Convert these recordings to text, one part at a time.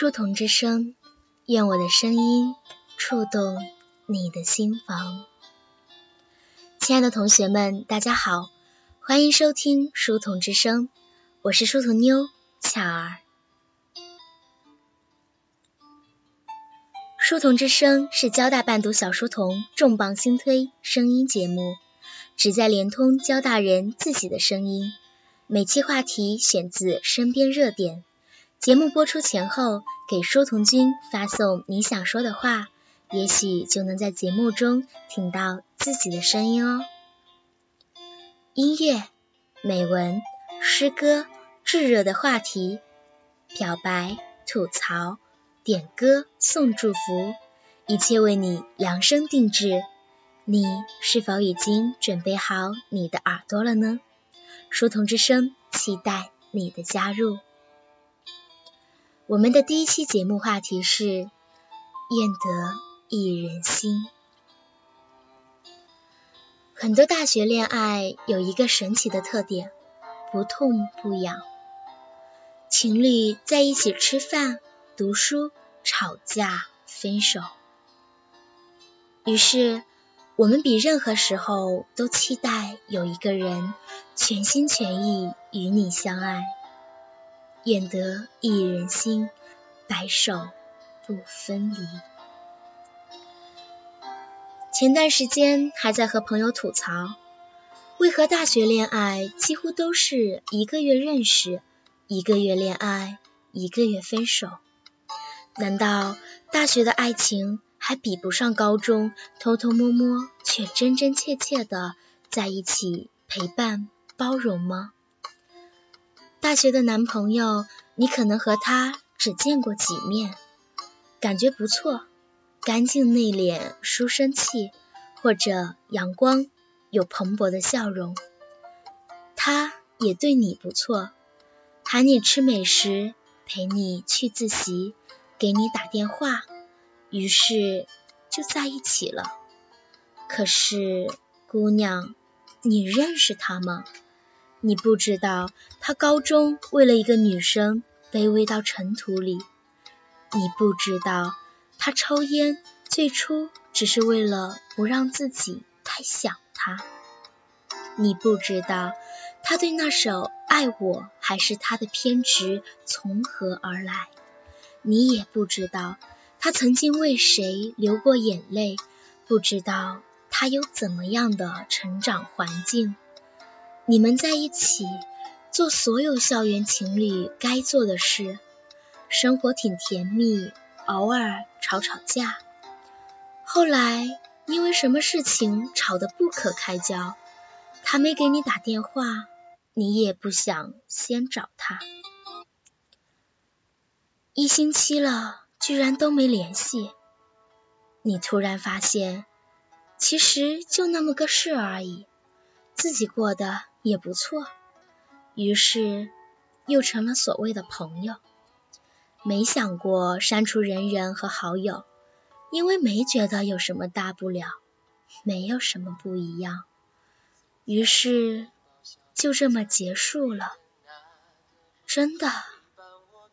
书童之声，愿我的声音触动你的心房。亲爱的同学们，大家好，欢迎收听书童之声，我是书童妞巧儿。书童之声是交大伴读小书童重磅新推声音节目，旨在连通交大人自己的声音。每期话题选自身边热点。节目播出前后，给书童君发送你想说的话，也许就能在节目中听到自己的声音哦。音乐、美文、诗歌、炙热的话题、表白、吐槽、点歌、送祝福，一切为你量身定制。你是否已经准备好你的耳朵了呢？书童之声，期待你的加入。我们的第一期节目话题是“愿得一人心”。很多大学恋爱有一个神奇的特点，不痛不痒。情侣在一起吃饭、读书、吵架、分手。于是，我们比任何时候都期待有一个人全心全意与你相爱。愿得一人心，白首不分离。前段时间还在和朋友吐槽，为何大学恋爱几乎都是一个月认识，一个月恋爱，一个月分手？难道大学的爱情还比不上高中偷偷摸摸却真真切切的在一起陪伴包容吗？大学的男朋友，你可能和他只见过几面，感觉不错，干净内敛，书生气，或者阳光，有蓬勃的笑容。他也对你不错，喊你吃美食，陪你去自习，给你打电话，于是就在一起了。可是，姑娘，你认识他吗？你不知道，他高中为了一个女生卑微到尘土里；你不知道，他抽烟最初只是为了不让自己太想他；你不知道，他对那首《爱我还是他的偏执》从何而来；你也不知道，他曾经为谁流过眼泪；不知道他有怎么样的成长环境。你们在一起做所有校园情侣该做的事，生活挺甜蜜，偶尔吵吵架。后来因为什么事情吵得不可开交，他没给你打电话，你也不想先找他。一星期了，居然都没联系。你突然发现，其实就那么个事而已，自己过的。也不错，于是又成了所谓的朋友。没想过删除人人和好友，因为没觉得有什么大不了，没有什么不一样。于是就这么结束了，真的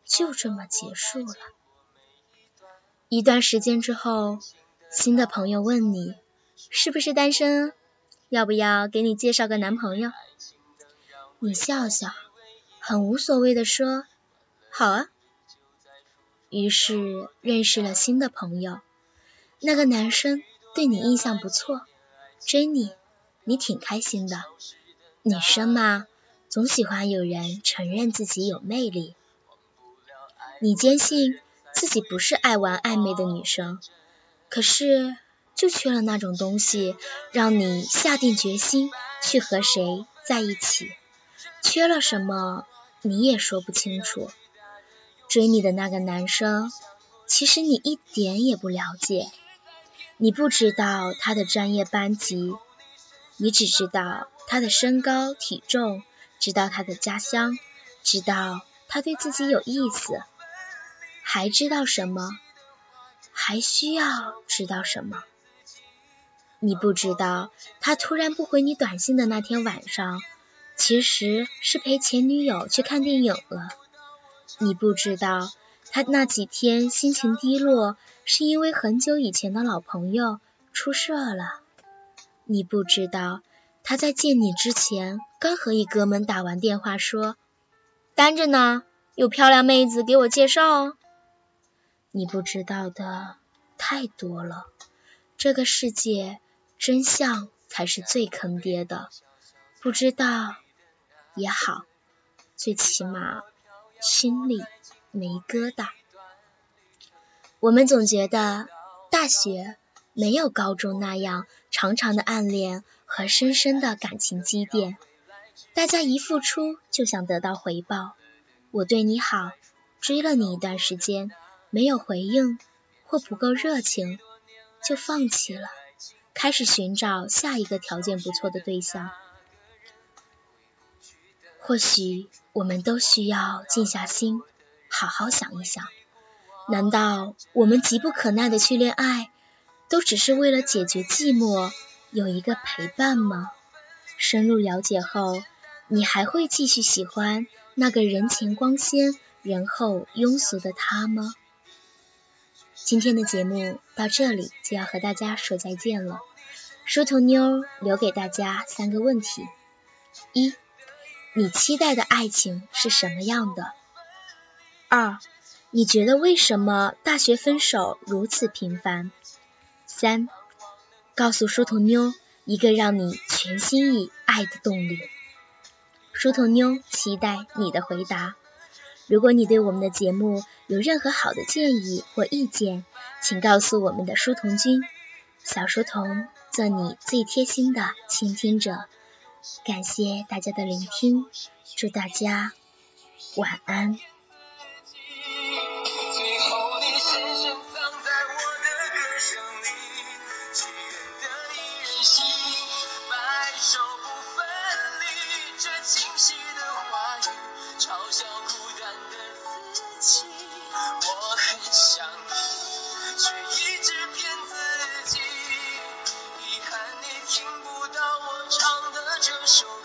就这么结束了。一段时间之后，新的朋友问你是不是单身，要不要给你介绍个男朋友？你笑笑，很无所谓的说：“好啊。”于是认识了新的朋友，那个男生对你印象不错，追你，你挺开心的。女生嘛，总喜欢有人承认自己有魅力。你坚信自己不是爱玩暧昧的女生，可是就缺了那种东西，让你下定决心去和谁在一起。缺了什么，你也说不清楚。追你的那个男生，其实你一点也不了解。你不知道他的专业班级，你只知道他的身高体重，知道他的家乡，知道他对自己有意思。还知道什么？还需要知道什么？你不知道他突然不回你短信的那天晚上。其实是陪前女友去看电影了。你不知道，他那几天心情低落，是因为很久以前的老朋友出事了。你不知道，他在见你之前，刚和一哥们打完电话说：“单着呢，有漂亮妹子给我介绍哦。”你不知道的太多了，这个世界真相才是最坑爹的。不知道也好，最起码心里没疙瘩。我们总觉得大学没有高中那样长长的暗恋和深深的感情积淀，大家一付出就想得到回报。我对你好，追了你一段时间。没有回应或不够热情，就放弃了，开始寻找下一个条件不错的对象。或许我们都需要静下心，好好想一想：难道我们急不可耐的去恋爱，都只是为了解决寂寞，有一个陪伴吗？深入了解后，你还会继续喜欢那个人前光鲜、人后庸俗的他吗？今天的节目到这里就要和大家说再见了。梳头妞留给大家三个问题：一、你期待的爱情是什么样的？二、你觉得为什么大学分手如此频繁？三、告诉书童妞一个让你全心以爱的动力。书童妞期待你的回答。如果你对我们的节目有任何好的建议或意见，请告诉我们的书童君，小书童做你最贴心的倾听者。感谢大家的聆听，祝大家晚安。这首。